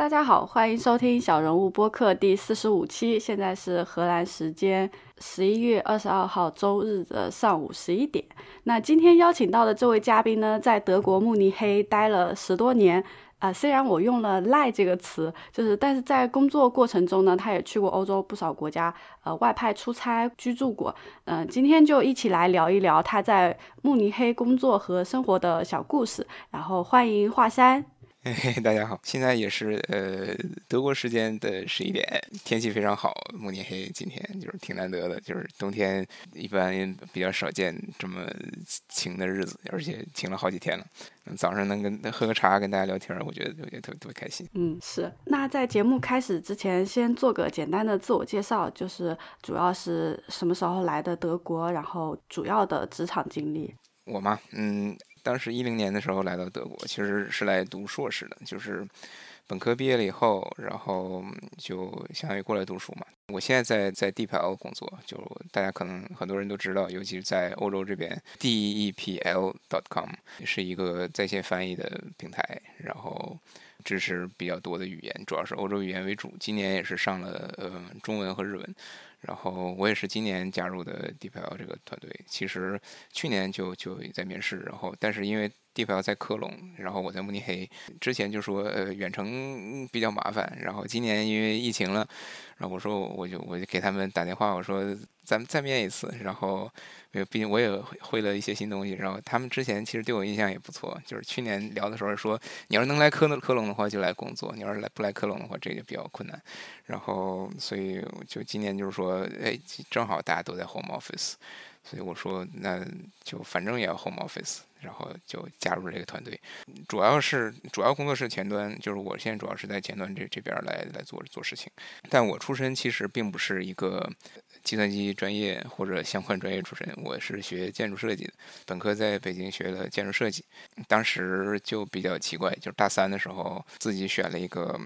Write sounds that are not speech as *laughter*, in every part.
大家好，欢迎收听小人物播客第四十五期。现在是荷兰时间十一月二十二号周日的上午十一点。那今天邀请到的这位嘉宾呢，在德国慕尼黑待了十多年。啊，虽然我用了“赖”这个词，就是但是在工作过程中呢，他也去过欧洲不少国家，呃，外派出差居住过。嗯，今天就一起来聊一聊他在慕尼黑工作和生活的小故事。然后欢迎华山。嘿，*laughs* 大家好，现在也是呃德国时间的十一点，天气非常好。慕尼黑今天就是挺难得的，就是冬天一般比较少见这么晴的日子，而且晴了好几天了。早上能跟喝个茶跟大家聊天，我觉得我觉得特别特别开心。嗯，是。那在节目开始之前，先做个简单的自我介绍，就是主要是什么时候来的德国，然后主要的职场经历。我吗？嗯。当时一零年的时候来到德国，其实是来读硕士的，就是本科毕业了以后，然后就相当于过来读书嘛。我现在在在 DPL 工作，就大家可能很多人都知道，尤其是在欧洲这边，DeepL.com 是一个在线翻译的平台，然后支持比较多的语言，主要是欧洲语言为主。今年也是上了呃中文和日文。然后我也是今年加入的 DeepL 这个团队，其实去年就就在面试，然后但是因为 DeepL 在科隆，然后我在慕尼黑，之前就说呃远程比较麻烦，然后今年因为疫情了，然后我说我就我就给他们打电话，我说咱们再面一次，然后。因为毕竟我也会了一些新东西，然后他们之前其实对我印象也不错。就是去年聊的时候说，你要是能来科科隆的话就来工作，你要是来不来科隆的话，这个比较困难。然后所以就今年就是说，哎，正好大家都在 home office，所以我说那就反正也要 home office，然后就加入这个团队。主要是主要工作是前端，就是我现在主要是在前端这这边来来做做事情。但我出身其实并不是一个。计算机专业或者相关专业出身，我是学建筑设计的，本科在北京学了建筑设计，当时就比较奇怪，就是大三的时候自己选了一个，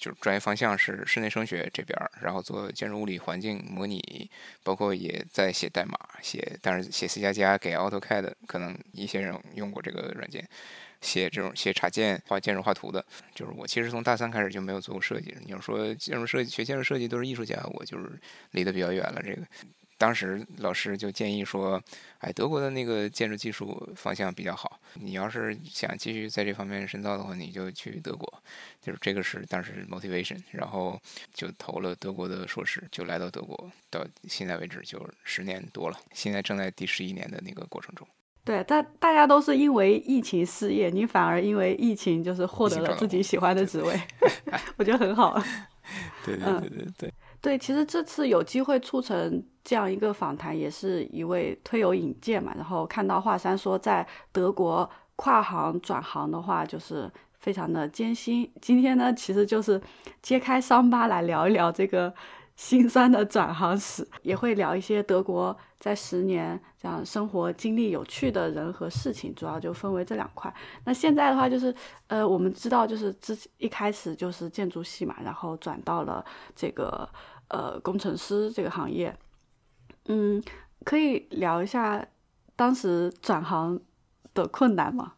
就是专业方向是室内声学这边，然后做建筑物理环境模拟，包括也在写代码，写，但是写 C 加加给 AutoCAD，可能一些人用过这个软件。写这种写插件、画建筑画图的，就是我。其实从大三开始就没有做过设计。你要说建筑设计，学建筑设计都是艺术家，我就是离得比较远了。这个当时老师就建议说：“哎，德国的那个建筑技术方向比较好，你要是想继续在这方面深造的话，你就去德国。”就是这个是当时 motivation，然后就投了德国的硕士，就来到德国，到现在为止就十年多了，现在正在第十一年的那个过程中。对，大大家都是因为疫情失业，你反而因为疫情就是获得了自己喜欢的职位，*laughs* 我觉得很好。*laughs* 对对对对对。对，其实这次有机会促成这样一个访谈，也是一位推友引荐嘛。然后看到华山说在德国跨行转行的话，就是非常的艰辛。今天呢，其实就是揭开伤疤来聊一聊这个。心酸的转行史，也会聊一些德国在十年这样生活经历有趣的人和事情，主要就分为这两块。那现在的话，就是呃，我们知道就是之一开始就是建筑系嘛，然后转到了这个呃工程师这个行业。嗯，可以聊一下当时转行的困难吗？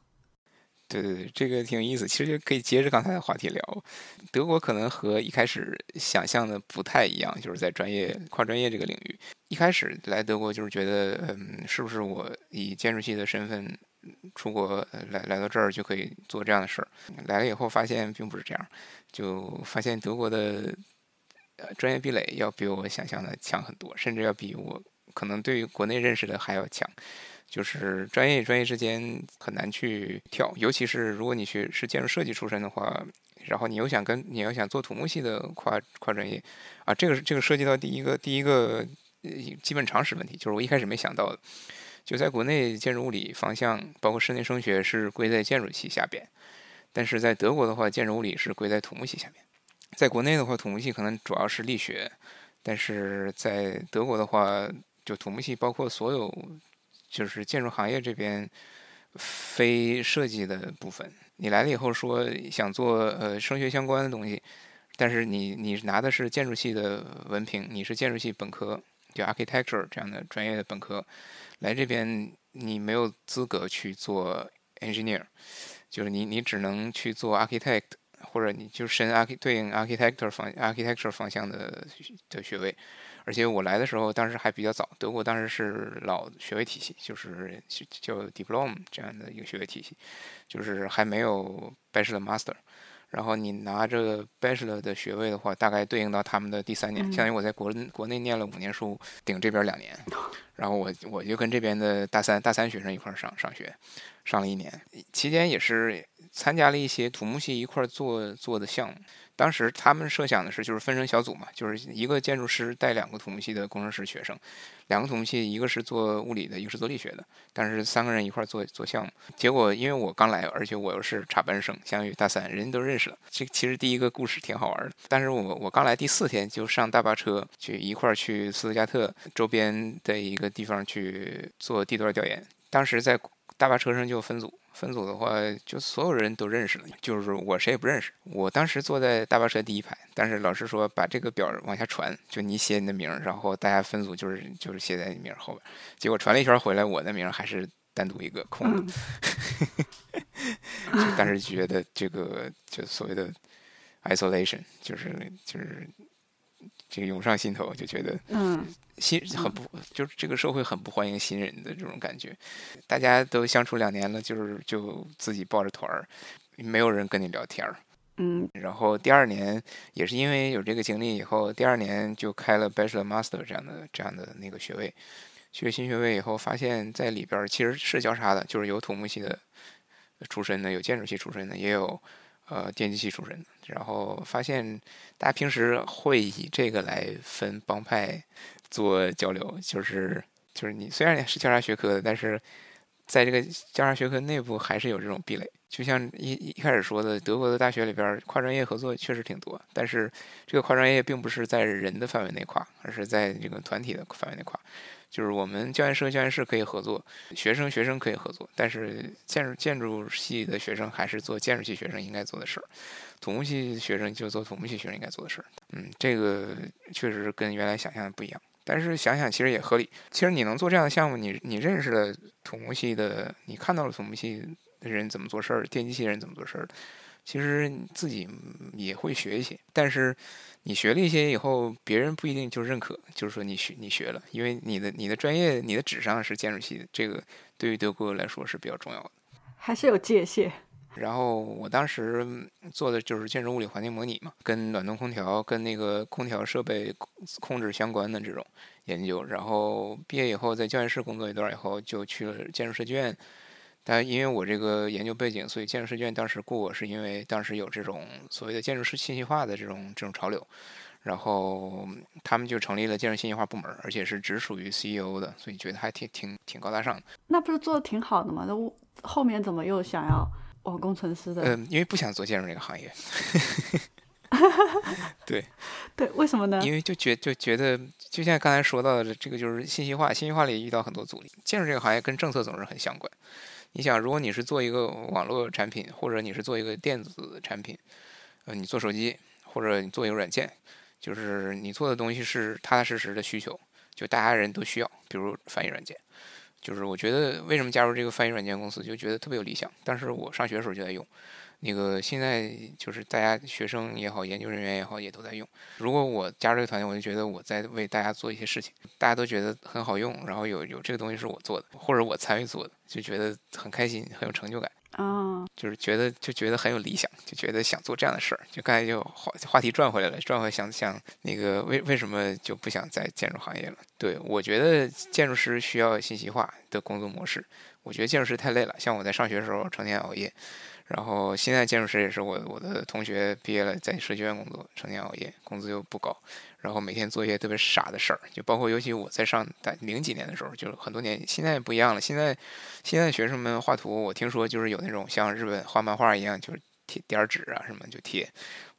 对对对，这个挺有意思。其实就可以接着刚才的话题聊，德国可能和一开始想象的不太一样，就是在专业跨专业这个领域。一开始来德国就是觉得，嗯，是不是我以建筑系的身份出国来来到这儿就可以做这样的事儿？来了以后发现并不是这样，就发现德国的专业壁垒要比我想象的强很多，甚至要比我可能对于国内认识的还要强。就是专业与专业之间很难去跳，尤其是如果你学是建筑设计出身的话，然后你又想跟你要想做土木系的跨跨专业，啊，这个这个涉及到第一个第一个基本常识问题，就是我一开始没想到的，就在国内建筑物理方向，包括室内声学是归在建筑系下边，但是在德国的话，建筑物理是归在土木系下面，在国内的话，土木系可能主要是力学，但是在德国的话，就土木系包括所有。就是建筑行业这边非设计的部分，你来了以后说想做呃声学相关的东西，但是你你拿的是建筑系的文凭，你是建筑系本科，就 architecture 这样的专业的本科，来这边你没有资格去做 engineer，就是你你只能去做 architect，或者你就申 arch 对应 architecture 方 architecture 方向的的学位。而且我来的时候，当时还比较早，德国当时是老学位体系，就是叫 diploma 这样的一个学位体系，就是还没有 bachelor master。然后你拿着 bachelor 的学位的话，大概对应到他们的第三年，相当于我在国国内念了五年书，顶这边两年。然后我我就跟这边的大三大三学生一块上上学，上了一年，期间也是参加了一些土木系一块做做的项目。当时他们设想的是，就是分成小组嘛，就是一个建筑师带两个土木系的工程师学生，两个土木系，一个是做物理的，一个是做力学的，但是三个人一块做做项目。结果因为我刚来，而且我又是插班生，相当于大三，人家都认识了。这其实第一个故事挺好玩的。但是我我刚来第四天就上大巴车去一块去斯图加特周边的一个地方去做地段调研。当时在大巴车上就分组。分组的话，就所有人都认识了，就是我谁也不认识。我当时坐在大巴车第一排，但是老师说把这个表往下传，就你写你的名，然后大家分组就是就是写在你名后边。结果传了一圈回来，我的名还是单独一个空的。*laughs* 就当时觉得这个就所谓的 isolation，就是就是。这个涌上心头，就觉得，嗯，新很不，就是这个社会很不欢迎新人的这种感觉。大家都相处两年了，就是就自己抱着团儿，没有人跟你聊天儿。嗯，然后第二年也是因为有这个经历以后，第二年就开了 Bachelor Master 这样的这样的那个学位。学新学位以后，发现在里边其实是交叉的，就是有土木系的出身的，有建筑系出身的，也有。呃，电机系出身，然后发现大家平时会以这个来分帮派做交流，就是就是你虽然是交叉学科的，但是在这个交叉学科内部还是有这种壁垒。就像一一开始说的，德国的大学里边跨专业合作确实挺多，但是这个跨专业并不是在人的范围内跨，而是在这个团体的范围内跨。就是我们教研室和教研室可以合作，学生学生可以合作，但是建筑建筑系的学生还是做建筑系学生应该做的事儿，土木系学生就做土木系学生应该做的事儿。嗯，这个确实跟原来想象的不一样，但是想想其实也合理。其实你能做这样的项目，你你认识了土木系的，你看到了土木系的人怎么做事儿，电机系人怎么做事儿，其实自己也会学一些，但是。你学了一些以后，别人不一定就认可，就是说你学你学了，因为你的你的专业你的纸上是建筑系的，这个对于德国来说是比较重要的，还是有界限。然后我当时做的就是建筑物理环境模拟嘛，跟暖冬空调、跟那个空调设备控制相关的这种研究。然后毕业以后在教研室工作一段以后，就去了建筑设计院。但因为我这个研究背景，所以建筑设计院当时雇我是因为当时有这种所谓的建筑师信息化的这种这种潮流，然后他们就成立了建筑信息化部门，而且是只属于 CEO 的，所以觉得还挺挺挺高大上的。那不是做的挺好的吗？那后面怎么又想要往工程师的？嗯，因为不想做建筑这个行业。*laughs* 对 *laughs* 对，为什么呢？因为就觉就觉得，就像刚才说到的，这个就是信息化，信息化里遇到很多阻力。建筑这个行业跟政策总是很相关。你想，如果你是做一个网络产品，或者你是做一个电子产品，呃，你做手机，或者你做一个软件，就是你做的东西是踏踏实实的需求，就大家人都需要。比如翻译软件，就是我觉得为什么加入这个翻译软件公司，就觉得特别有理想。当时我上学的时候就在用。那个现在就是大家学生也好，研究人员也好，也都在用。如果我加入这个团队，我就觉得我在为大家做一些事情，大家都觉得很好用，然后有有这个东西是我做的，或者我参与做的，就觉得很开心，很有成就感。啊，就是觉得就觉得很有理想，就觉得想做这样的事儿。就刚才就话话题转回来了，转回想想那个为为什么就不想在建筑行业了？对我觉得建筑师需要信息化的工作模式。我觉得建筑师太累了，像我在上学的时候成天熬夜。然后现在建筑师也是我我的同学毕业了，在设计院工作，成天熬夜，工资又不高，然后每天做一些特别傻的事儿，就包括尤其我在上在零几年的时候，就是很多年，现在不一样了。现在现在学生们画图，我听说就是有那种像日本画漫画一样，就是贴点纸啊什么就贴。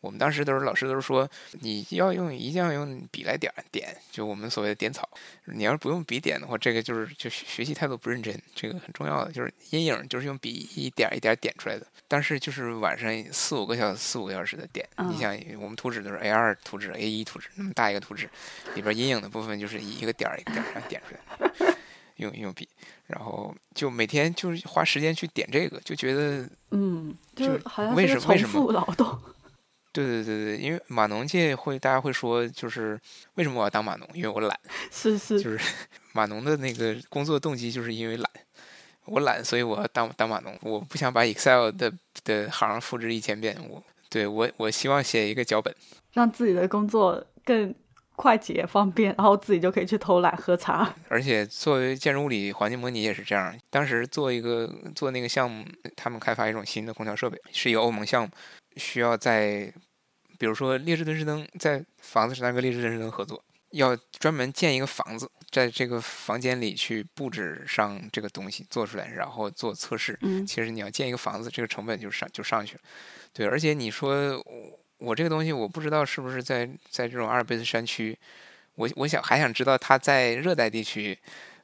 我们当时都是老师都是说，你要用一定要用笔来点点，就我们所谓的点草。你要是不用笔点的话，这个就是就学习态度不认真，这个很重要的就是阴影就是用笔一点一点点出来的。但是就是晚上四五个小时四五个小时的点，你想我们图纸都是 A 二图纸 A 一图纸那么大一个图纸，里边阴影的部分就是一个点儿一个点儿这样点出来，用用笔，然后就每天就是花时间去点这个，就觉得嗯，就好像是重复劳动。*laughs* 对对对对，因为码农界会大家会说，就是为什么我要当码农？因为我懒。是是。就是码农的那个工作动机，就是因为懒。我懒，所以我要当当码农。我不想把 Excel 的的行复制一千遍。我对我我希望写一个脚本，让自己的工作更快捷方便，然后自己就可以去偷懒喝茶。*laughs* 而且作为建筑物理环境模拟也是这样。当时做一个做那个项目，他们开发一种新的空调设备，是一个欧盟项目，需要在比如说劣质敦实灯在房子上跟劣质敦实灯合作，要专门建一个房子。在这个房间里去布置上这个东西做出来，然后做测试。嗯，其实你要建一个房子，这个成本就上就上去了。对，而且你说我我这个东西，我不知道是不是在在这种阿尔卑斯山区，我我想还想知道它在热带地区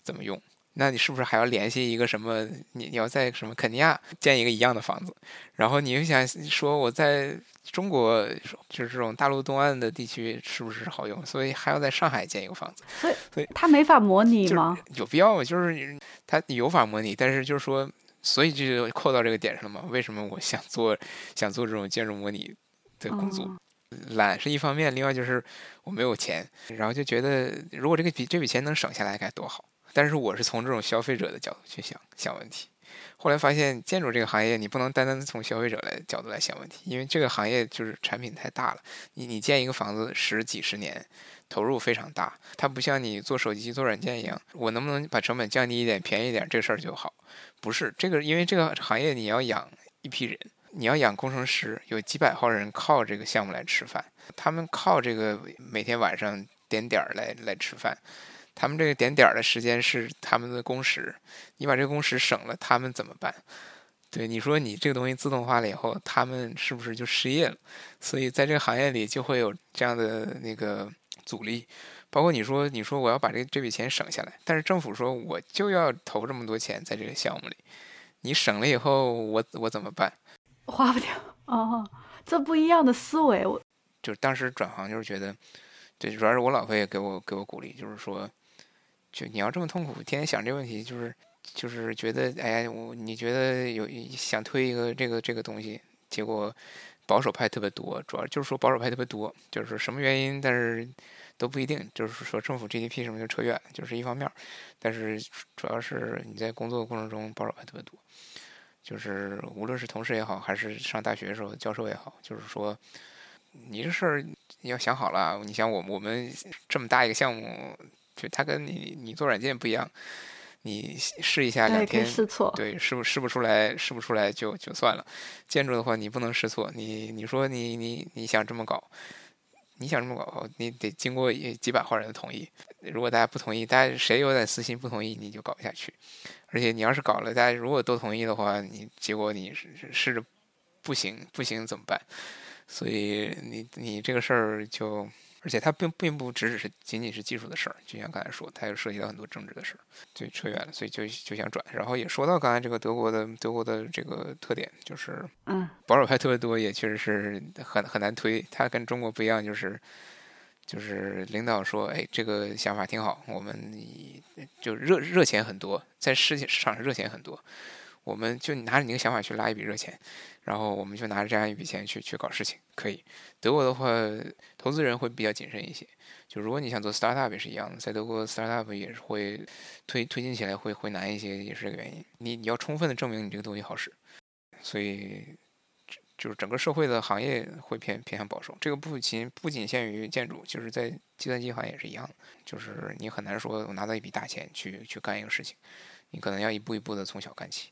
怎么用。那你是不是还要联系一个什么？你你要在什么肯尼亚建一个一样的房子，然后你又想说我在中国就是这种大陆东岸的地区是不是好用？所以还要在上海建一个房子。所以所以它没法模拟吗？有必要吗？就是它有法模拟，但是就是说，所以就扣到这个点上了嘛？为什么我想做想做这种建筑模拟的工作？懒是一方面，另外就是我没有钱，然后就觉得如果这个笔这笔钱能省下来该多好。但是我是从这种消费者的角度去想想问题，后来发现建筑这个行业你不能单单从消费者来角度来想问题，因为这个行业就是产品太大了，你你建一个房子十几十年，投入非常大，它不像你做手机做软件一样，我能不能把成本降低一点便宜一点这个事儿就好，不是这个，因为这个行业你要养一批人，你要养工程师，有几百号人靠这个项目来吃饭，他们靠这个每天晚上点点儿来来吃饭。他们这个点点儿的时间是他们的工时，你把这个工时省了，他们怎么办？对，你说你这个东西自动化了以后，他们是不是就失业了？所以在这个行业里就会有这样的那个阻力。包括你说，你说我要把这这笔钱省下来，但是政府说我就要投这么多钱在这个项目里，你省了以后，我我怎么办？花不掉哦，这不一样的思维。我就当时转行就是觉得，对，主要是我老婆也给我给我鼓励，就是说。就你要这么痛苦，天天想这个问题，就是就是觉得，哎呀，我你觉得有想推一个这个这个东西，结果保守派特别多，主要就是说保守派特别多，就是说什么原因，但是都不一定，就是说政府 GDP 什么就扯远，就是一方面，但是主要是你在工作过程中保守派特别多，就是无论是同事也好，还是上大学的时候教授也好，就是说你这事儿要想好了，你想我我们这么大一个项目。就它跟你你做软件不一样，你试一下两天，试错，对，试不试不出来，试不出来就就算了。建筑的话，你不能试错，你你说你你你想这么搞，你想这么搞，你得经过几百号人的同意。如果大家不同意，大家谁有点私心不同意，你就搞不下去。而且你要是搞了，大家如果都同意的话，你结果你试试着不行不行怎么办？所以你你这个事儿就。而且它并并不只只是仅仅是技术的事儿，就像刚才说，它又涉及到很多政治的事儿，就扯远了，所以就就想转。然后也说到刚才这个德国的德国的这个特点，就是嗯，保守派特别多，也确实是很很难推。它跟中国不一样，就是就是领导说，哎，这个想法挺好，我们就热热钱很多，在市市场上热钱很多。我们就拿着你的想法去拉一笔热钱，然后我们就拿着这样一笔钱去去搞事情，可以。德国的话，投资人会比较谨慎一些。就如果你想做 startup 也是一样的，在德国 startup 也是会推推进起来会会难一些，也是这个原因。你你要充分的证明你这个东西好使，所以就是整个社会的行业会偏偏向保守。这个不仅不仅限于建筑，就是在计算机行业也是一样的，就是你很难说我拿到一笔大钱去去干一个事情，你可能要一步一步的从小干起。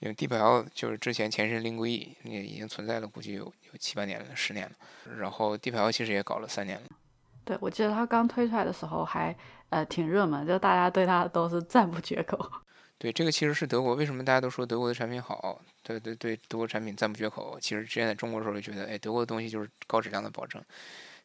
因为 DeepL 就是之前前身 Linguee 也已经存在了，估计有有七八年了，十年了。然后 DeepL 其实也搞了三年了。对，我记得它刚推出来的时候还呃挺热门，就大家对它都是赞不绝口。*laughs* 对，这个其实是德国为什么大家都说德国的产品好？对对对，德国产品赞不绝口。其实之前在中国的时候就觉得，哎，德国的东西就是高质量的保证，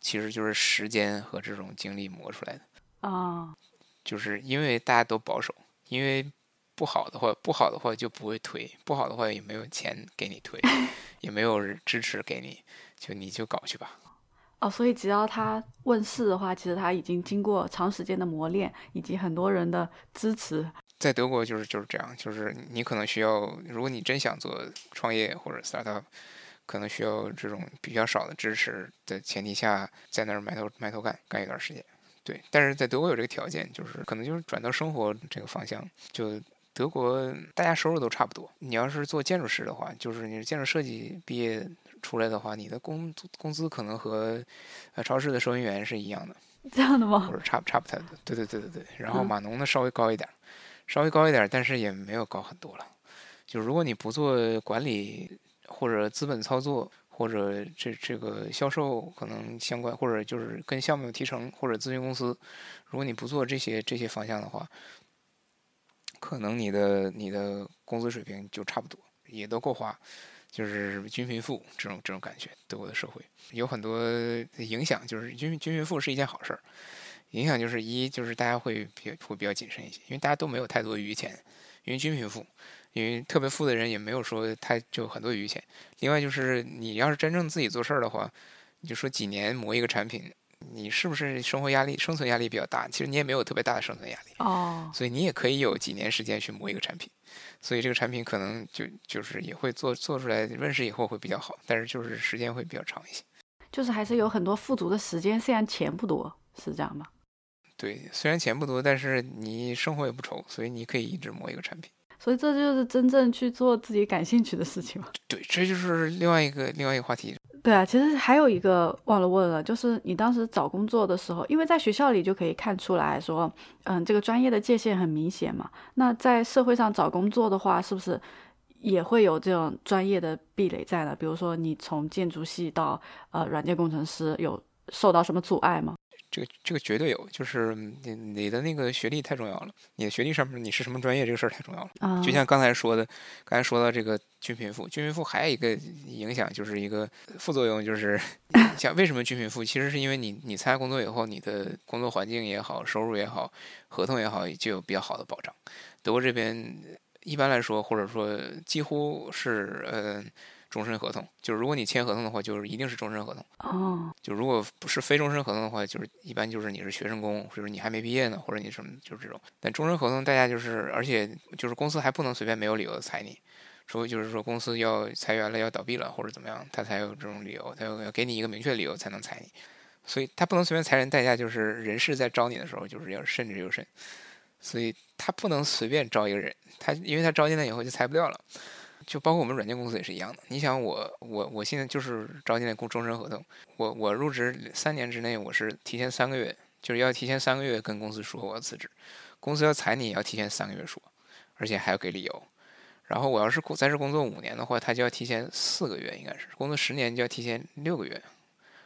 其实就是时间和这种精力磨出来的。啊。就是因为大家都保守，因为。不好的话，不好的话就不会推；不好的话也没有钱给你推，*laughs* 也没有支持给你，就你就搞去吧。哦，所以只要它问世的话，其实它已经经过长时间的磨练，以及很多人的支持。在德国就是就是这样，就是你可能需要，如果你真想做创业或者 startup，可能需要这种比较少的支持的前提下，在那儿埋头埋头干干一段时间。对，但是在德国有这个条件，就是可能就是转到生活这个方向。就德国大家收入都差不多。你要是做建筑师的话，就是你是建筑设计毕业出来的话，你的工工资可能和呃超市的收银员是一样的。*laughs* 这样的吗？或者差差不太多。对对对对对。然后码农呢稍微高一点，稍微高一点，但是也没有高很多了。就如果你不做管理或者资本操作。或者这这个销售可能相关，或者就是跟项目有提成，或者咨询公司，如果你不做这些这些方向的话，可能你的你的工资水平就差不多，也都够花，就是均贫富这种这种感觉。德国的社会有很多影响，就是均均贫富是一件好事儿，影响就是一就是大家会比会比较谨慎一些，因为大家都没有太多余钱，因为均贫富。因为特别富的人也没有说他就很多余钱。另外就是你要是真正自己做事儿的话，你就说几年磨一个产品，你是不是生活压力、生存压力比较大？其实你也没有特别大的生存压力。哦。所以你也可以有几年时间去磨一个产品，所以这个产品可能就就是也会做做出来，问世以后会比较好，但是就是时间会比较长一些。就是还是有很多富足的时间，虽然钱不多，是这样吗？对，虽然钱不多，但是你生活也不愁，所以你可以一直磨一个产品。所以这就是真正去做自己感兴趣的事情嘛？对，这就是另外一个另外一个话题。对啊，其实还有一个忘了问了，就是你当时找工作的时候，因为在学校里就可以看出来说，嗯，这个专业的界限很明显嘛。那在社会上找工作的话，是不是也会有这种专业的壁垒在呢？比如说你从建筑系到呃软件工程师，有受到什么阻碍吗？这个这个绝对有，就是你你的那个学历太重要了。你的学历上面你是什么专业这个事儿太重要了。就像刚才说的，刚才说到这个均贫富，均贫富还有一个影响就是一个副作用，就是 *coughs* 像为什么均贫富？其实是因为你你参加工作以后，你的工作环境也好，收入也好，合同也好，就有比较好的保障。德国这边一般来说，或者说几乎是呃。终身合同就是，如果你签合同的话，就是一定是终身合同。哦，就如果不是非终身合同的话，就是一般就是你是学生工，或者你还没毕业呢，或者你什么就是这种。但终身合同大家就是，而且就是公司还不能随便没有理由的裁你，除非就是说公司要裁员了、要倒闭了或者怎么样，他才有这种理由，他要要给你一个明确的理由才能裁你。所以他不能随便裁人，代价就是人事在招你的时候就是要慎之又慎。所以他不能随便招一个人，他因为他招进来以后就裁不掉了。就包括我们软件公司也是一样的。你想我我我现在就是招进来工终身合同，我我入职三年之内，我是提前三个月，就是要提前三个月跟公司说我要辞职，公司要裁你也要提前三个月说，而且还要给理由。然后我要是在这工作五年的话，他就要提前四个月，应该是工作十年就要提前六个月，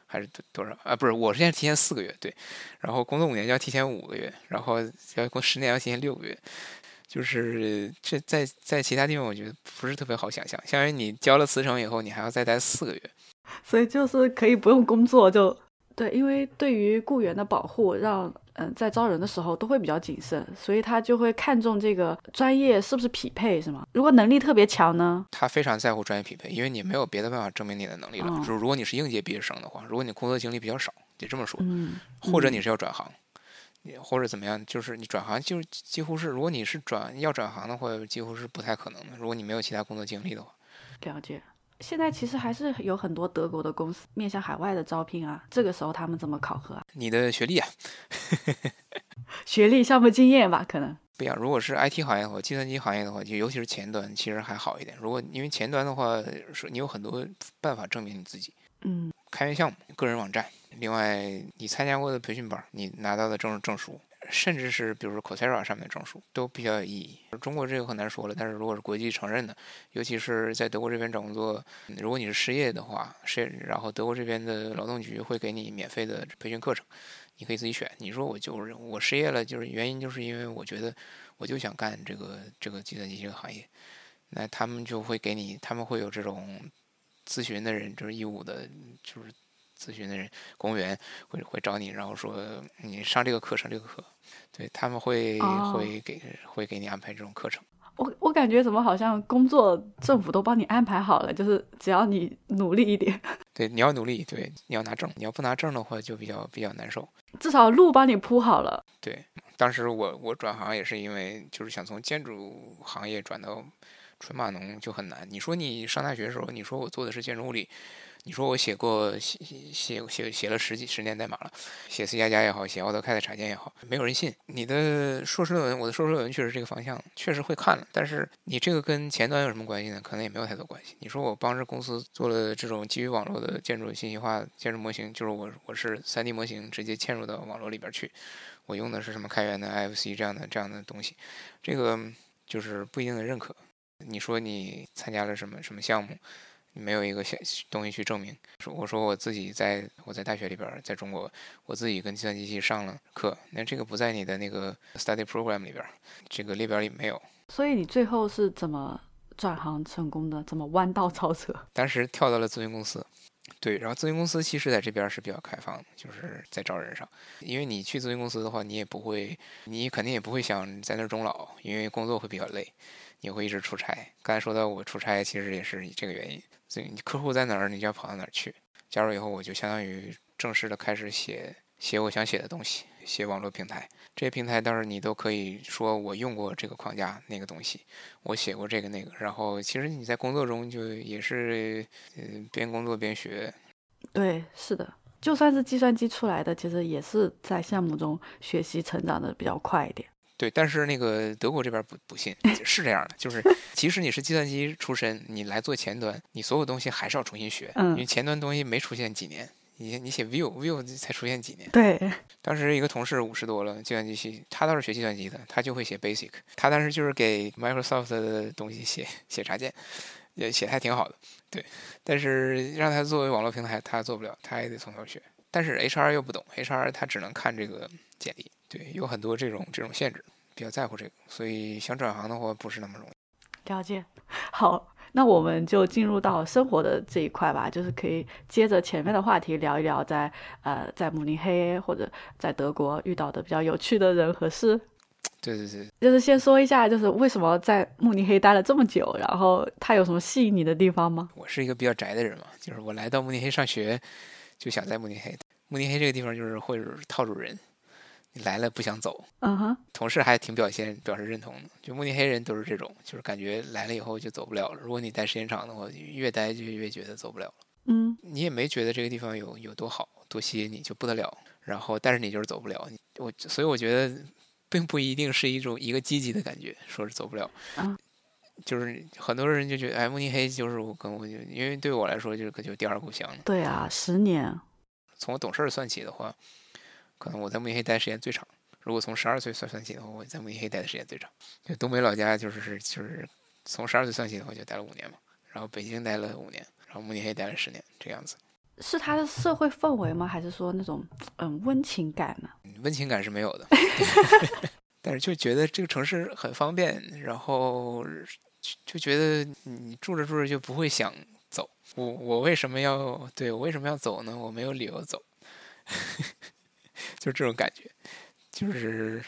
还是多多少啊？不是，我是现在提前四个月，对。然后工作五年就要提前五个月，然后要工十年要提前六个月。就是这在在其他地方，我觉得不是特别好想象。相当于你交了辞呈以后，你还要再待四个月，*laughs* 所以就是可以不用工作就对，因为对于雇员的保护，让嗯在招人的时候都会比较谨慎，所以他就会看重这个专业是不是匹配，是吗？如果能力特别强呢？他非常在乎专业匹配，因为你没有别的办法证明你的能力了。就是如果你是应届毕业生的话，如果你工作经历比较少，得这么说，嗯，或者你是要转行。或者怎么样，就是你转行，就几乎是，如果你是转要转行的话，几乎是不太可能的。如果你没有其他工作经历的话，了解。现在其实还是有很多德国的公司面向海外的招聘啊，这个时候他们怎么考核啊？你的学历啊，*laughs* 学历、项目经验吧，可能不一样。如果是 IT 行业或计算机行业的话，就尤其是前端，其实还好一点。如果因为前端的话，说你有很多办法证明你自己，嗯，开源项目、个人网站。另外，你参加过的培训班，你拿到的证证书，甚至是比如说 Coursera 上面的证书，都比较有意义。中国这个很难说了，但是如果是国际承认的，尤其是在德国这边找工作，如果你是失业的话，失业，然后德国这边的劳动局会给你免费的培训课程，你可以自己选。你说我就是我失业了，就是原因就是因为我觉得我就想干这个这个计算机这个行业，那他们就会给你，他们会有这种咨询的人，就是义务的，就是。咨询的人，公务员会会找你，然后说你上这个课，上这个课，对他们会会给会给你安排这种课程。我我感觉怎么好像工作政府都帮你安排好了，就是只要你努力一点。*laughs* 对，你要努力，对，你要拿证，你要不拿证的话就比较比较难受。至少路帮你铺好了。对，当时我我转行也是因为就是想从建筑行业转到纯码农就很难。你说你上大学的时候，你说我做的是建筑物理。你说我写过写写写写了十几十年代码了，写 C 加加也好，写 AutoCAD 插件也好，没有人信。你的硕士论文，我的硕士论文确实这个方向，确实会看了。但是你这个跟前端有什么关系呢？可能也没有太多关系。你说我帮着公司做了这种基于网络的建筑信息化建筑模型，就是我我是 3D 模型直接嵌入到网络里边去，我用的是什么开源的 IFC 这样的这样的东西，这个就是不一定的认可。你说你参加了什么什么项目？没有一个东西去证明。说我说我自己在我在大学里边，在中国，我自己跟计算机系上了课，那这个不在你的那个 study program 里边，这个列表里没有。所以你最后是怎么转行成功的？怎么弯道超车？*laughs* 当时跳到了咨询公司，对，然后咨询公司其实在这边是比较开放的，就是在招人上。因为你去咨询公司的话，你也不会，你肯定也不会想在那儿终老，因为工作会比较累，你会一直出差。刚才说到我出差，其实也是这个原因。所以你客户在哪儿，你就要跑到哪儿去。加入以后，我就相当于正式的开始写写我想写的东西，写网络平台。这些平台倒是你都可以说我用过这个框架那个东西，我写过这个那个。然后其实你在工作中就也是嗯边工作边学。对，是的，就算是计算机出来的，其实也是在项目中学习成长的比较快一点。对，但是那个德国这边不不信，*laughs* 是这样的，就是即使你是计算机出身，你来做前端，你所有东西还是要重新学，因为前端东西没出现几年，你你写 Vue Vue 才出现几年。对，当时一个同事五十多了，计算机系，他倒是学计算机的，他就会写 Basic，他当时就是给 Microsoft 的东西写写插件，也写的还挺好的。对，但是让他作为网络平台，他做不了，他也得从头学。但是 HR 又不懂，HR 他只能看这个简历。对，有很多这种这种限制，比较在乎这个，所以想转行的话不是那么容易。了解。好，那我们就进入到生活的这一块吧，就是可以接着前面的话题聊一聊，在呃在慕尼黑或者在德国遇到的比较有趣的人和事。对对对。就是先说一下，就是为什么在慕尼黑待了这么久，然后它有什么吸引你的地方吗？我是一个比较宅的人嘛，就是我来到慕尼黑上学，就想在慕尼黑。慕尼黑这个地方就是会套住人。你来了不想走，嗯哼，同事还挺表现表示认同的。就慕尼黑人都是这种，就是感觉来了以后就走不了了。如果你待时间长的话，越待就越觉得走不了了。嗯，你也没觉得这个地方有有多好多吸引你，就不得了。然后，但是你就是走不了。我所以我觉得，并不一定是一种一个积极的感觉，说是走不了。嗯，*laughs* 就是很多人就觉得，哎，慕尼黑就是我跟我就，因为对我来说就是可就第二故乡。对啊，十年。从我懂事儿算起的话。可能我在慕尼黑待时间最长。如果从十二岁算算起的话，我在慕尼黑待的时间最长。就东北老家就是就是从十二岁算起的话，就待了五年嘛。然后北京待了五年，然后慕尼黑待了十年，这样子。是它的社会氛围吗？还是说那种嗯温情感呢？温情感是没有的，*laughs* 但是就觉得这个城市很方便，然后就觉得你住着住着就不会想走。我我为什么要对我为什么要走呢？我没有理由走。就这种感觉，就是，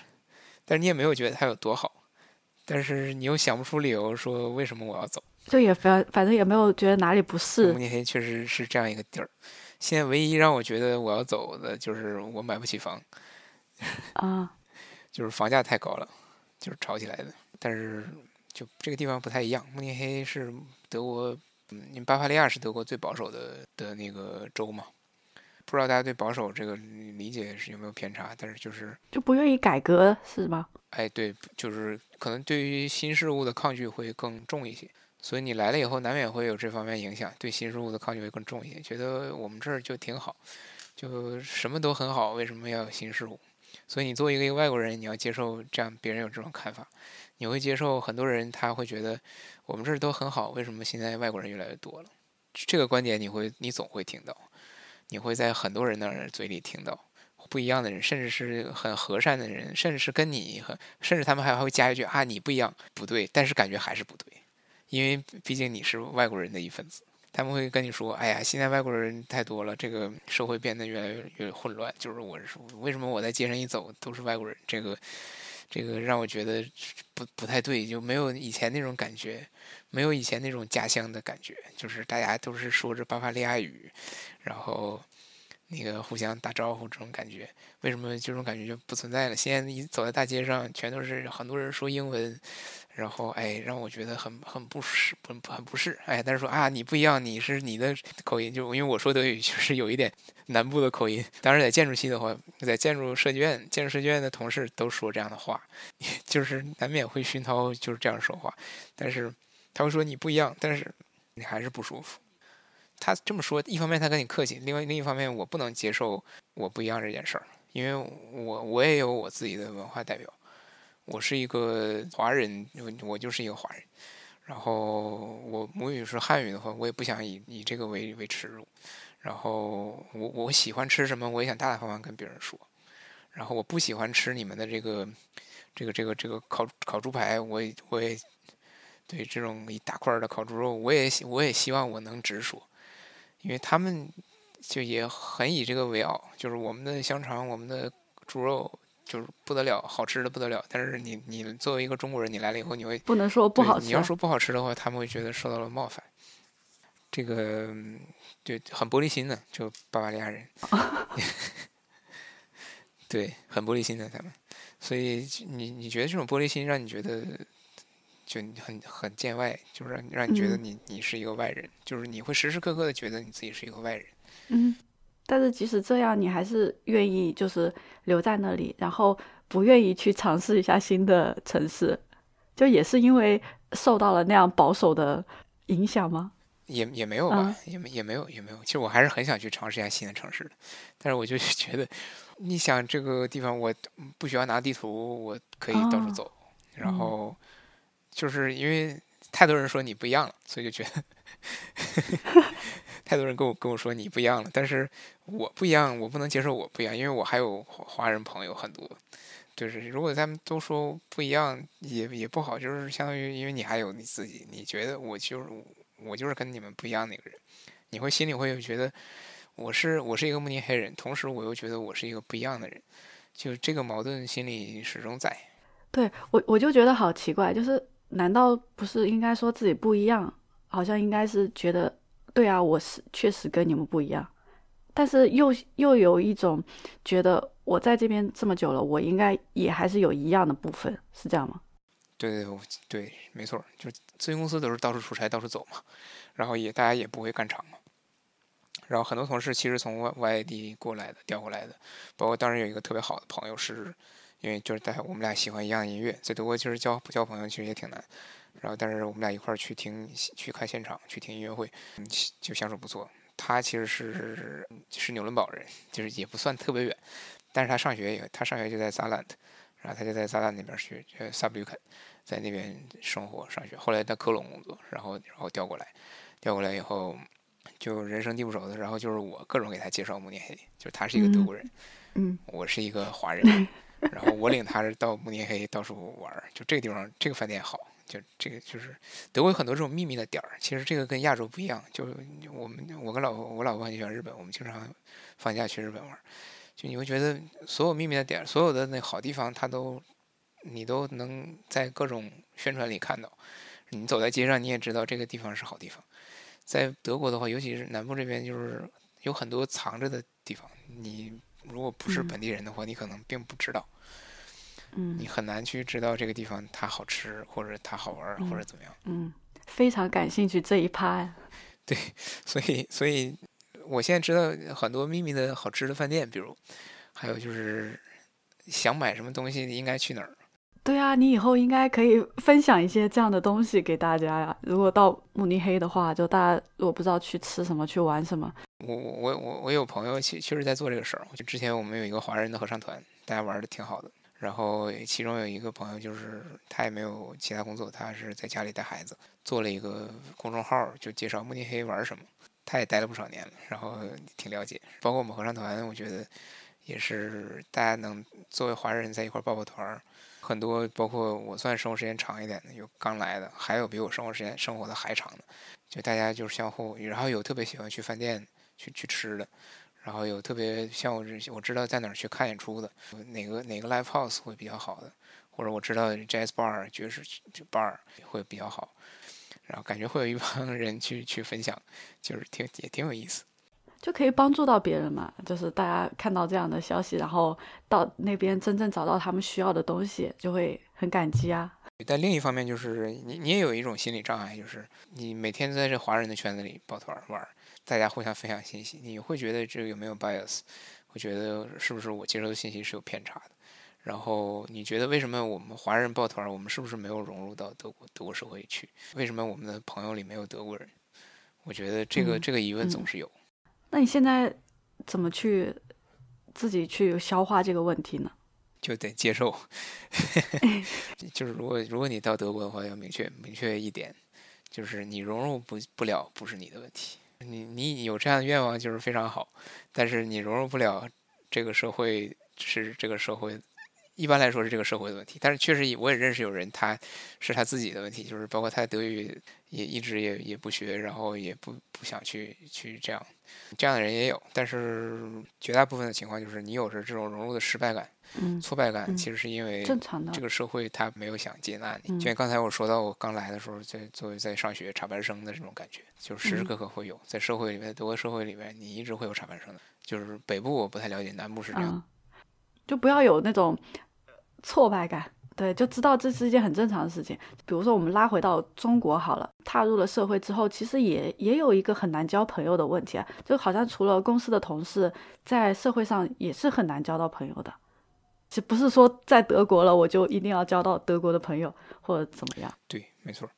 但是你也没有觉得它有多好，但是你又想不出理由说为什么我要走，就也反反正也没有觉得哪里不是。慕尼黑确实是这样一个地儿，现在唯一让我觉得我要走的就是我买不起房，*laughs* 啊，就是房价太高了，就是炒起来的。但是就这个地方不太一样，慕尼黑是德国，嗯，因为巴伐利亚是德国最保守的的那个州嘛。不知道大家对保守这个理解是有没有偏差，但是就是就不愿意改革是吗？哎，对，就是可能对于新事物的抗拒会更重一些，所以你来了以后难免会有这方面影响，对新事物的抗拒会更重一些，觉得我们这儿就挺好，就什么都很好，为什么要有新事物？所以你作为一个外国人，你要接受这样别人有这种看法，你会接受很多人他会觉得我们这儿都很好，为什么现在外国人越来越多了？这个观点你会你总会听到。你会在很多人的嘴里听到不一样的人，甚至是很和善的人，甚至是跟你很，甚至他们还会加一句啊，你不一样，不对，但是感觉还是不对，因为毕竟你是外国人的一份子。他们会跟你说，哎呀，现在外国人太多了，这个社会变得越来越越混乱。就是我是说，为什么我在街上一走都是外国人？这个这个让我觉得不不太对，就没有以前那种感觉。没有以前那种家乡的感觉，就是大家都是说着巴伐利亚语，然后那个互相打招呼这种感觉，为什么这种感觉就不存在了？现在一走在大街上，全都是很多人说英文，然后哎，让我觉得很很不适，很很不适。哎，但是说啊，你不一样，你是你的口音，就因为我说德语就是有一点南部的口音。当然，在建筑系的话，在建筑设计院，建筑设计院的同事都说这样的话，*laughs* 就是难免会熏陶就是这样说话。但是他会说你不一样，但是你还是不舒服。他这么说，一方面他跟你客气，另外另一方面我不能接受我不一样这件事儿，因为我我也有我自己的文化代表，我是一个华人，我就是一个华人，然后我母语是汉语的话，我也不想以以这个为为耻辱，然后我我喜欢吃什么，我也想大大方方跟别人说，然后我不喜欢吃你们的这个这个这个这个烤烤猪排，我也我也对这种一大块的烤猪肉，我也我也希望我能直说。因为他们就也很以这个为傲，就是我们的香肠、我们的猪肉就是不得了，好吃的不得了。但是你你作为一个中国人，你来了以后，你会不能说不好吃。你要说不好吃的话，他们会觉得受到了冒犯。这个对很玻璃心的，就巴伐利亚人，*laughs* 对很玻璃心的他们。所以你你觉得这种玻璃心让你觉得？就很很见外，就是让让你觉得你你是一个外人，就是你会时时刻刻的觉得你自己是一个外人。嗯，但是即使这样，你还是愿意就是留在那里，然后不愿意去尝试一下新的城市，就也是因为受到了那样保守的影响吗？也也没有吧，也没也没有也没有。其实我还是很想去尝试一下新的城市的，但是我就觉得，你想这个地方，我不需要拿地图，我可以到处走，然后。就是因为太多人说你不一样了，所以就觉得 *laughs* 太多人跟我跟我说你不一样了。但是我不一样，我不能接受我不一样，因为我还有华人朋友很多。就是如果他们都说不一样，也也不好。就是相当于因为你还有你自己，你觉得我就是我就是跟你们不一样那个人，你会心里会觉得我是我是一个慕尼黑人，同时我又觉得我是一个不一样的人，就这个矛盾心里始终在。对我我就觉得好奇怪，就是。难道不是应该说自己不一样？好像应该是觉得，对啊，我是确实跟你们不一样，但是又又有一种觉得我在这边这么久了，我应该也还是有一样的部分，是这样吗？对对对，没错，就咨询公司都是到处出差，到处走嘛，然后也大家也不会干长嘛，然后很多同事其实从外外地过来的，调过来的，包括当时有一个特别好的朋友是。因为就是大家我们俩喜欢一样的音乐，在德国其实交交朋友其实也挺难。然后但是我们俩一块儿去听去看现场去听音乐会，就相处不错。他其实是是纽伦堡人，就是也不算特别远，但是他上学也他上学就在萨兰特，然后他就在萨兰那边去呃萨布吕肯，在那边生活上学。后来在科隆工作，然后然后调过来，调过来以后就人生地不熟的，然后就是我各种给他介绍慕尼黑，就是他是一个德国人，嗯，我是一个华人。然后我领他是到慕尼黑到处玩，就这个地方这个饭店好，就这个就是德国有很多这种秘密的点儿。其实这个跟亚洲不一样，就我们我跟老婆我老婆很喜欢日本，我们经常放假去日本玩。就你会觉得所有秘密的点儿，所有的那好地方，它都你都能在各种宣传里看到。你走在街上，你也知道这个地方是好地方。在德国的话，尤其是南部这边，就是有很多藏着的地方，你。如果不是本地人的话，你可能并不知道，嗯，你很难去知道这个地方它好吃或者它好玩或者怎么样。嗯，非常感兴趣这一趴。对，*laughs* 所以所以我现在知道很多秘密的好吃的饭店，比如还有就是想买什么东西应该去哪儿。对啊，你以后应该可以分享一些这样的东西给大家呀。如果到慕尼黑的话，就大家如果不知道去吃什么、去玩什么，我我我我我有朋友其确实在做这个事儿。就之前我们有一个华人的合唱团，大家玩的挺好的。然后其中有一个朋友，就是他也没有其他工作，他是在家里带孩子，做了一个公众号，就介绍慕尼黑玩什么。他也待了不少年了，然后挺了解。包括我们合唱团，我觉得也是大家能作为华人在一块儿抱抱团儿。很多，包括我算生活时间长一点的，有刚来的，还有比我生活时间生活的还长的，就大家就是相互，然后有特别喜欢去饭店去去吃的，然后有特别像我这我知道在哪儿去看演出的，哪个哪个 live house 会比较好的，或者我知道 jazz bar 爵士 bar 会比较好，然后感觉会有一帮人去去分享，就是挺也挺有意思。就可以帮助到别人嘛。就是大家看到这样的消息，然后到那边真正找到他们需要的东西，就会很感激啊。但另一方面就是你你也有一种心理障碍，就是你每天在这华人的圈子里抱团玩，大家互相分享信息，你会觉得这个有没有 bias？会觉得是不是我接收的信息是有偏差的？然后你觉得为什么我们华人抱团，我们是不是没有融入到德国德国社会去？为什么我们的朋友里没有德国人？我觉得这个这个疑问总是有。那你现在怎么去自己去消化这个问题呢？就得接受，*laughs* 就是如果如果你到德国的话，要明确明确一点，就是你融入不不了，不是你的问题。你你有这样的愿望就是非常好，但是你融入不了这个社会是这个社会。一般来说是这个社会的问题，但是确实我也认识有人，他是他自己的问题，就是包括他德语也一直也也不学，然后也不不想去去这样，这样的人也有。但是绝大部分的情况就是你有着这种融入的失败感、挫败感，其实是因为这个社会他没有想接纳你。就像刚才我说到我刚来的时候，在作为在上学插班生的这种感觉，就是时时刻刻会有在社会里面，德国社会里面你一直会有插班生的。就是北部我不太了解，南部是这样，就不要有那种。挫败感，对，就知道这是一件很正常的事情。比如说，我们拉回到中国好了，踏入了社会之后，其实也也有一个很难交朋友的问题啊，就好像除了公司的同事，在社会上也是很难交到朋友的。其实不是说在德国了，我就一定要交到德国的朋友或者怎么样。对，没错，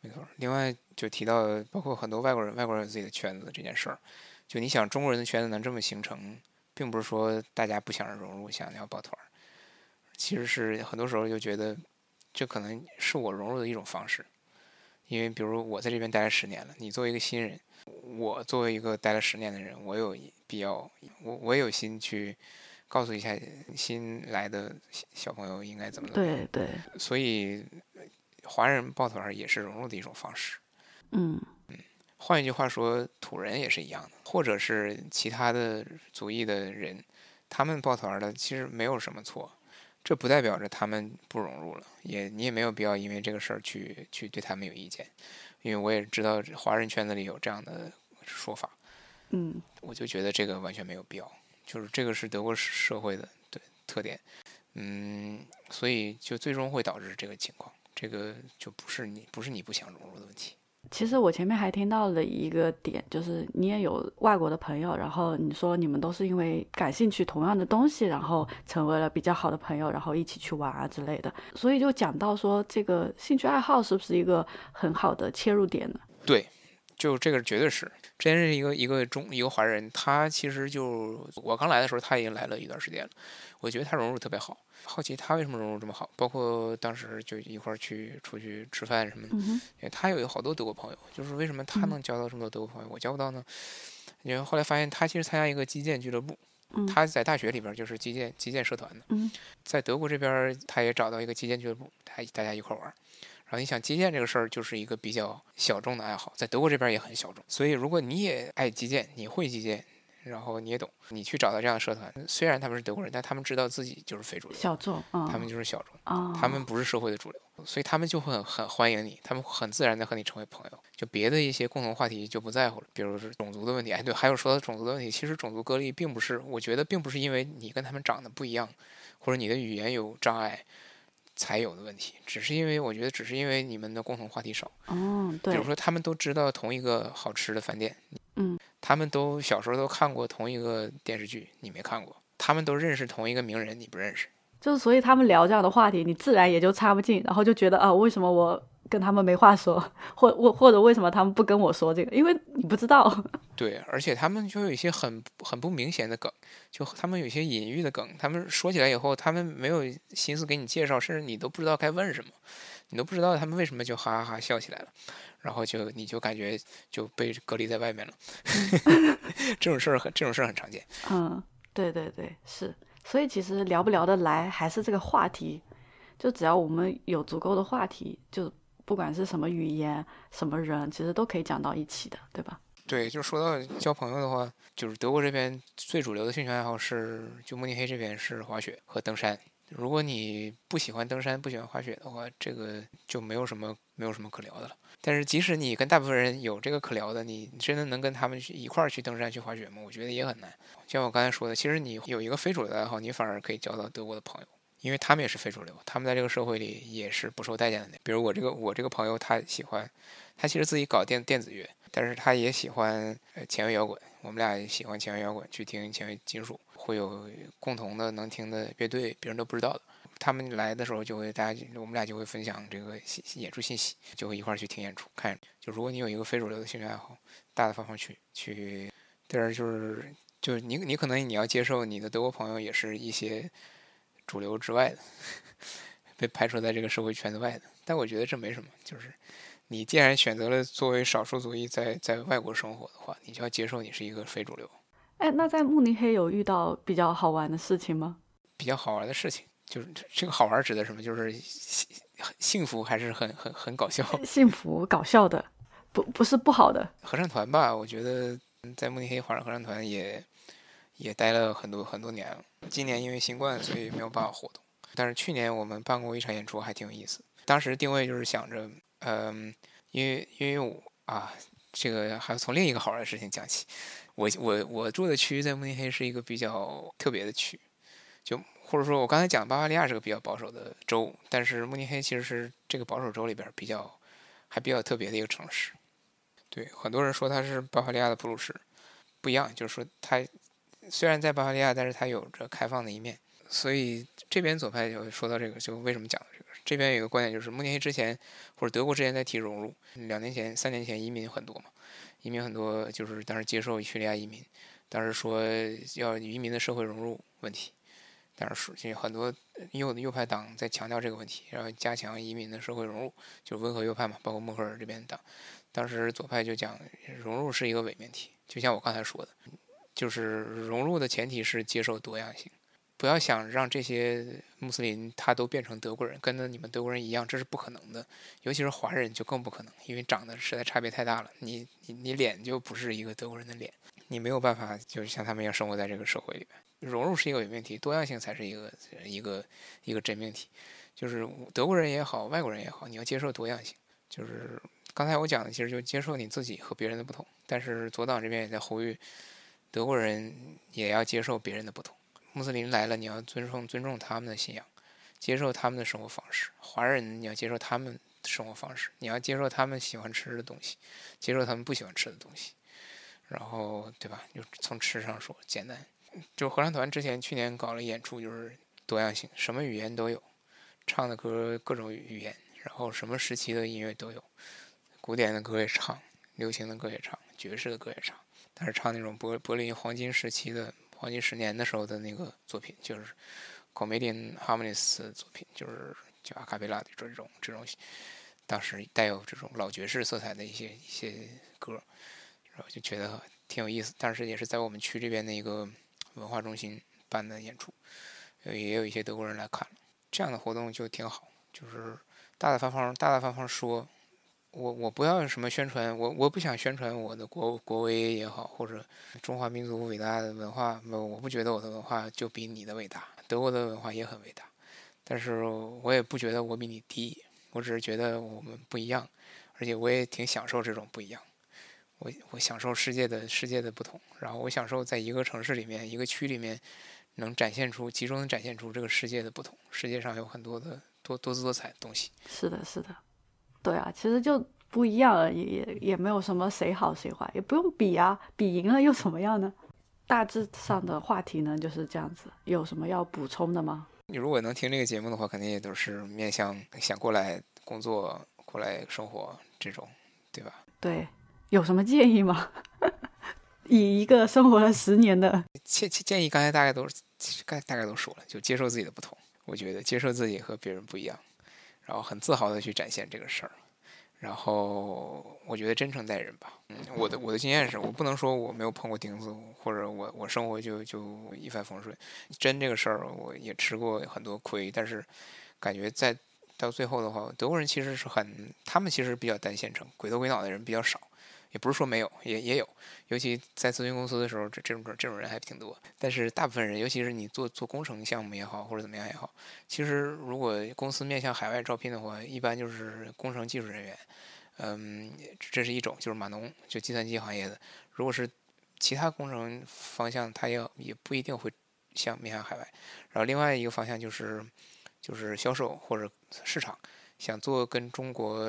没错。另外就提到，包括很多外国人，外国人自己的圈子这件事儿，就你想中国人的圈子能这么形成，并不是说大家不想融入，想要抱团。其实是很多时候就觉得，这可能是我融入的一种方式，因为比如我在这边待了十年了，你作为一个新人，我作为一个待了十年的人，我有必要，我我也有心去告诉一下新来的小朋友应该怎么做。对对。所以，华人抱团也是融入的一种方式。嗯嗯。换一句话说，土人也是一样的，或者是其他的族裔的人，他们抱团的其实没有什么错。这不代表着他们不融入了，也你也没有必要因为这个事儿去去对他们有意见，因为我也知道华人圈子里有这样的说法，嗯，我就觉得这个完全没有必要，就是这个是德国社会的对特点，嗯，所以就最终会导致这个情况，这个就不是你不是你不想融入的问题。其实我前面还听到了一个点，就是你也有外国的朋友，然后你说你们都是因为感兴趣同样的东西，然后成为了比较好的朋友，然后一起去玩啊之类的。所以就讲到说，这个兴趣爱好是不是一个很好的切入点呢？对，就这个绝对是。之前是一个一个中一个华人，他其实就我刚来的时候，他已经来了一段时间了，我觉得他融入特别好。好奇他为什么融入这么好，包括当时就一块儿去出去吃饭什么的，他有好多德国朋友，就是为什么他能交到这么多德国朋友，我交不到呢？因为后来发现他其实参加一个击剑俱乐部，他在大学里边就是击剑击剑社团的，在德国这边他也找到一个击剑俱乐部，他大家一块玩。然后你想击剑这个事儿就是一个比较小众的爱好，在德国这边也很小众，所以如果你也爱击剑，你会击剑。然后你也懂，你去找到这样的社团，虽然他们是德国人，但他们知道自己就是非主流，小众，他们就是小众，他们不是社会的主流，所以他们就会很很欢迎你，他们很自然的和你成为朋友，就别的一些共同话题就不在乎了，比如是种族的问题，哎，对，还有说到种族的问题，其实种族隔离并不是，我觉得并不是因为你跟他们长得不一样，或者你的语言有障碍才有的问题，只是因为我觉得只是因为你们的共同话题少，哦，对，比如说他们都知道同一个好吃的饭店，嗯。他们都小时候都看过同一个电视剧，你没看过；他们都认识同一个名人，你不认识。就是所以他们聊这样的话题，你自然也就插不进，然后就觉得啊，为什么我跟他们没话说，或或或者为什么他们不跟我说这个？因为你不知道。*laughs* 对，而且他们就有一些很很不明显的梗，就他们有些隐喻的梗，他们说起来以后，他们没有心思给你介绍，甚至你都不知道该问什么，你都不知道他们为什么就哈哈哈笑起来了。然后就你就感觉就被隔离在外面了，*laughs* 这种事儿很这种事儿很常见。嗯，对对对，是。所以其实聊不聊得来还是这个话题，就只要我们有足够的话题，就不管是什么语言、什么人，其实都可以讲到一起的，对吧？对，就说到交朋友的话，就是德国这边最主流的兴趣爱好是，就慕尼黑这边是滑雪和登山。如果你不喜欢登山、不喜欢滑雪的话，这个就没有什么没有什么可聊的了。但是即使你跟大部分人有这个可聊的，你真的能跟他们去一块儿去登山、去滑雪吗？我觉得也很难。就像我刚才说的，其实你有一个非主流的爱好，你反而可以交到德国的朋友，因为他们也是非主流，他们在这个社会里也是不受待见的。比如我这个我这个朋友，他喜欢，他其实自己搞电电子乐，但是他也喜欢呃前卫摇滚。我们俩喜欢前卫摇滚，去听前卫金属，会有共同的能听的乐队，别人都不知道的。他们来的时候，就会大家我们俩就会分享这个演出信息，就会一块儿去听演出。看，就如果你有一个非主流的兴趣爱好，大大方方去去。但是就是就是你你可能你要接受你的德国朋友也是一些主流之外的，*laughs* 被排除在这个社会圈子外的。但我觉得这没什么，就是你既然选择了作为少数族裔在在外国生活的话，你就要接受你是一个非主流。哎，那在慕尼黑有遇到比较好玩的事情吗？比较好玩的事情。就是这个好玩指的什么？就是幸幸福还是很很很搞笑？*laughs* 幸福搞笑的，不不是不好的。合唱团吧，我觉得在慕尼黑华人合唱团也也待了很多很多年了。今年因为新冠，所以没有办法活动。但是去年我们办过一场演出，还挺有意思。当时定位就是想着，嗯，因为因为我啊，这个还要从另一个好玩的事情讲起。我我我住的区在慕尼黑是一个比较特别的区，就。或者说，我刚才讲巴伐利亚是个比较保守的州，但是慕尼黑其实是这个保守州里边比较还比较特别的一个城市。对，很多人说它是巴伐利亚的普鲁士，不一样，就是说它虽然在巴伐利亚，但是它有着开放的一面。所以这边左派就说到这个，就为什么讲这？边有个观点，就是慕尼黑之前或者德国之前在提融入，两年前、三年前移民很多嘛，移民很多，就是当时接受叙利亚移民，当时说要移民的社会融入问题。但是，说很多右右派党在强调这个问题，然后加强移民的社会融入，就温和右派嘛，包括默克尔这边党。当时左派就讲，融入是一个伪命题，就像我刚才说的，就是融入的前提是接受多样性，不要想让这些穆斯林他都变成德国人，跟着你们德国人一样，这是不可能的。尤其是华人就更不可能，因为长得实在差别太大了，你你你脸就不是一个德国人的脸，你没有办法就是像他们一样生活在这个社会里边。融入是一个伪命题，多样性才是一个一个一个真命题。就是德国人也好，外国人也好，你要接受多样性。就是刚才我讲的，其实就接受你自己和别人的不同。但是左党这边也在呼吁，德国人也要接受别人的不同。穆斯林来了，你要尊重尊重他们的信仰，接受他们的生活方式。华人你要接受他们生活方式，你要接受他们喜欢吃的东西，接受他们不喜欢吃的东西。然后对吧？就从吃上说，简单。就合唱团之前去年搞了演出，就是多样性，什么语言都有，唱的歌各种语言，然后什么时期的音乐都有，古典的歌也唱，流行的歌也唱，爵士的歌也唱，但是唱那种柏柏林黄金时期的黄金十年的时候的那个作品，就是 Comedian Harmonies 作品，就是叫阿卡贝拉的这种这种，当时带有这种老爵士色彩的一些一些歌，然后就觉得挺有意思，但是也是在我们区这边的一个。文化中心办的演出，也有一些德国人来看，这样的活动就挺好，就是大大方方、大大方方说，我我不要什么宣传，我我不想宣传我的国国威也好，或者中华民族伟大的文化，我我不觉得我的文化就比你的伟大，德国的文化也很伟大，但是我也不觉得我比你低，我只是觉得我们不一样，而且我也挺享受这种不一样。我我享受世界的世界的不同，然后我享受在一个城市里面、一个区里面，能展现出集中展现出这个世界的不同。世界上有很多的多多姿多彩的东西。是的，是的，对啊，其实就不一样而已，也也没有什么谁好谁坏，也不用比啊，比赢了又怎么样呢？大致上的话题呢就是这样子。有什么要补充的吗？你如果能听这个节目的话，肯定也都是面向想过来工作、过来生活这种，对吧？对。有什么建议吗？*laughs* 以一个生活了十年的建建建议，刚才大概都该大概都说了，就接受自己的不同。我觉得接受自己和别人不一样，然后很自豪的去展现这个事儿。然后我觉得真诚待人吧。嗯，我的我的经验是我不能说我没有碰过钉子，或者我我生活就就一帆风顺。真这个事儿，我也吃过很多亏，但是感觉在到最后的话，德国人其实是很，他们其实比较单线程，鬼头鬼脑的人比较少。也不是说没有，也也有。尤其在咨询公司的时候，这这种这种人还挺多。但是大部分人，尤其是你做做工程项目也好，或者怎么样也好，其实如果公司面向海外招聘的话，一般就是工程技术人员。嗯，这是一种，就是码农，就计算机行业的。如果是其他工程方向，他要也不一定会向面向海外。然后另外一个方向就是，就是销售或者市场，想做跟中国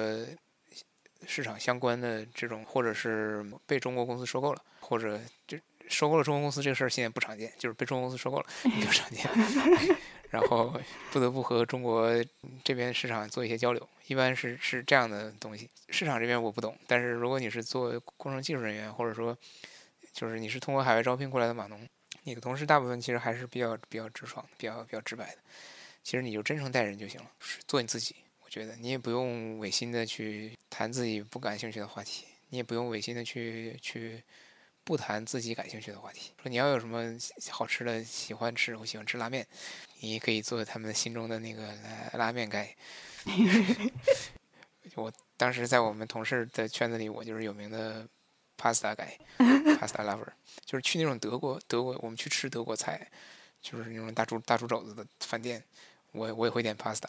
市场相关的这种，或者是被中国公司收购了，或者就收购了中国公司这个事儿现在不常见，就是被中国公司收购了比较常见。*laughs* 然后不得不和中国这边市场做一些交流，一般是是这样的东西。市场这边我不懂，但是如果你是做工程技术人员，或者说就是你是通过海外招聘过来的码农，你的同事大部分其实还是比较比较直爽、比较比较直白的。其实你就真诚待人就行了，做你自己。觉得你也不用违心的去谈自己不感兴趣的话题，你也不用违心的去去。不谈自己感兴趣的话题。说你要有什么好吃的，喜欢吃，我喜欢吃拉面，你可以做他们心中的那个拉面盖。*laughs* 我当时在我们同事的圈子里，我就是有名的 pasta 盖 *laughs* pasta lover，就是去那种德国德国，我们去吃德国菜，就是那种大猪大猪肘子的饭店，我我也会点 pasta。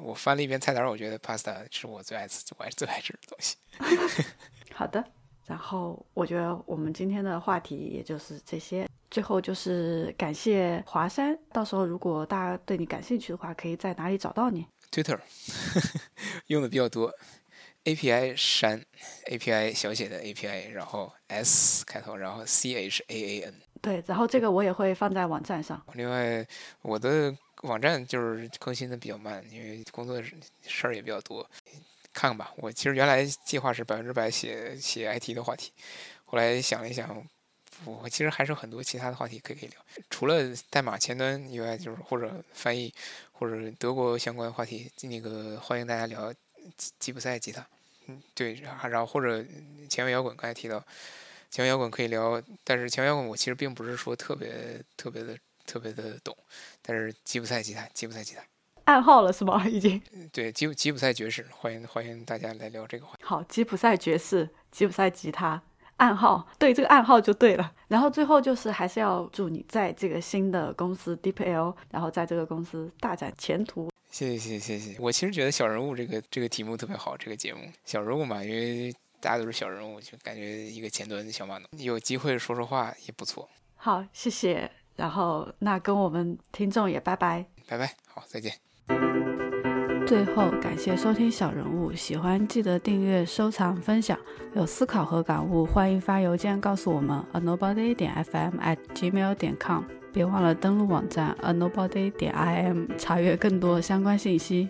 我翻了一遍菜单，我觉得 pasta 是我最爱吃、我爱最爱吃的东西。*laughs* 好的。然后我觉得我们今天的话题也就是这些。最后就是感谢华山，到时候如果大家对你感兴趣的话，可以在哪里找到你？Twitter *laughs* 用的比较多，API 山，API 小写的 API，然后 S 开头，然后 C H A A N。对，然后这个我也会放在网站上。另外，我的网站就是更新的比较慢，因为工作事儿也比较多。看看吧，我其实原来计划是百分之百写写 IT 的话题，后来想了一想，我其实还是很多其他的话题可以可以聊，除了代码前端以外，就是或者翻译或者德国相关话题，那个欢迎大家聊吉普赛吉他，嗯，对，然后或者前卫摇滚，刚才提到前卫摇滚可以聊，但是前卫摇滚我其实并不是说特别特别的特别的懂，但是吉普赛吉他，吉普赛吉他。暗号了是吗？已经对吉吉普赛爵士，欢迎欢迎大家来聊这个话题。好，吉普赛爵士，吉普赛吉他，暗号，对这个暗号就对了。然后最后就是还是要祝你在这个新的公司 DeepL，然后在这个公司大展前途。谢谢谢谢谢谢。我其实觉得小人物这个这个题目特别好，这个节目小人物嘛，因为大家都是小人物，就感觉一个前端的小码农，有机会说说话也不错。好，谢谢。然后那跟我们听众也拜拜，拜拜，好，再见。最后，感谢收听小人物，喜欢记得订阅、收藏、分享。有思考和感悟，欢迎发邮件告诉我们：a nobody 点 fm at gmail 点 com。别忘了登录网站 a nobody 点 im，查阅更多相关信息。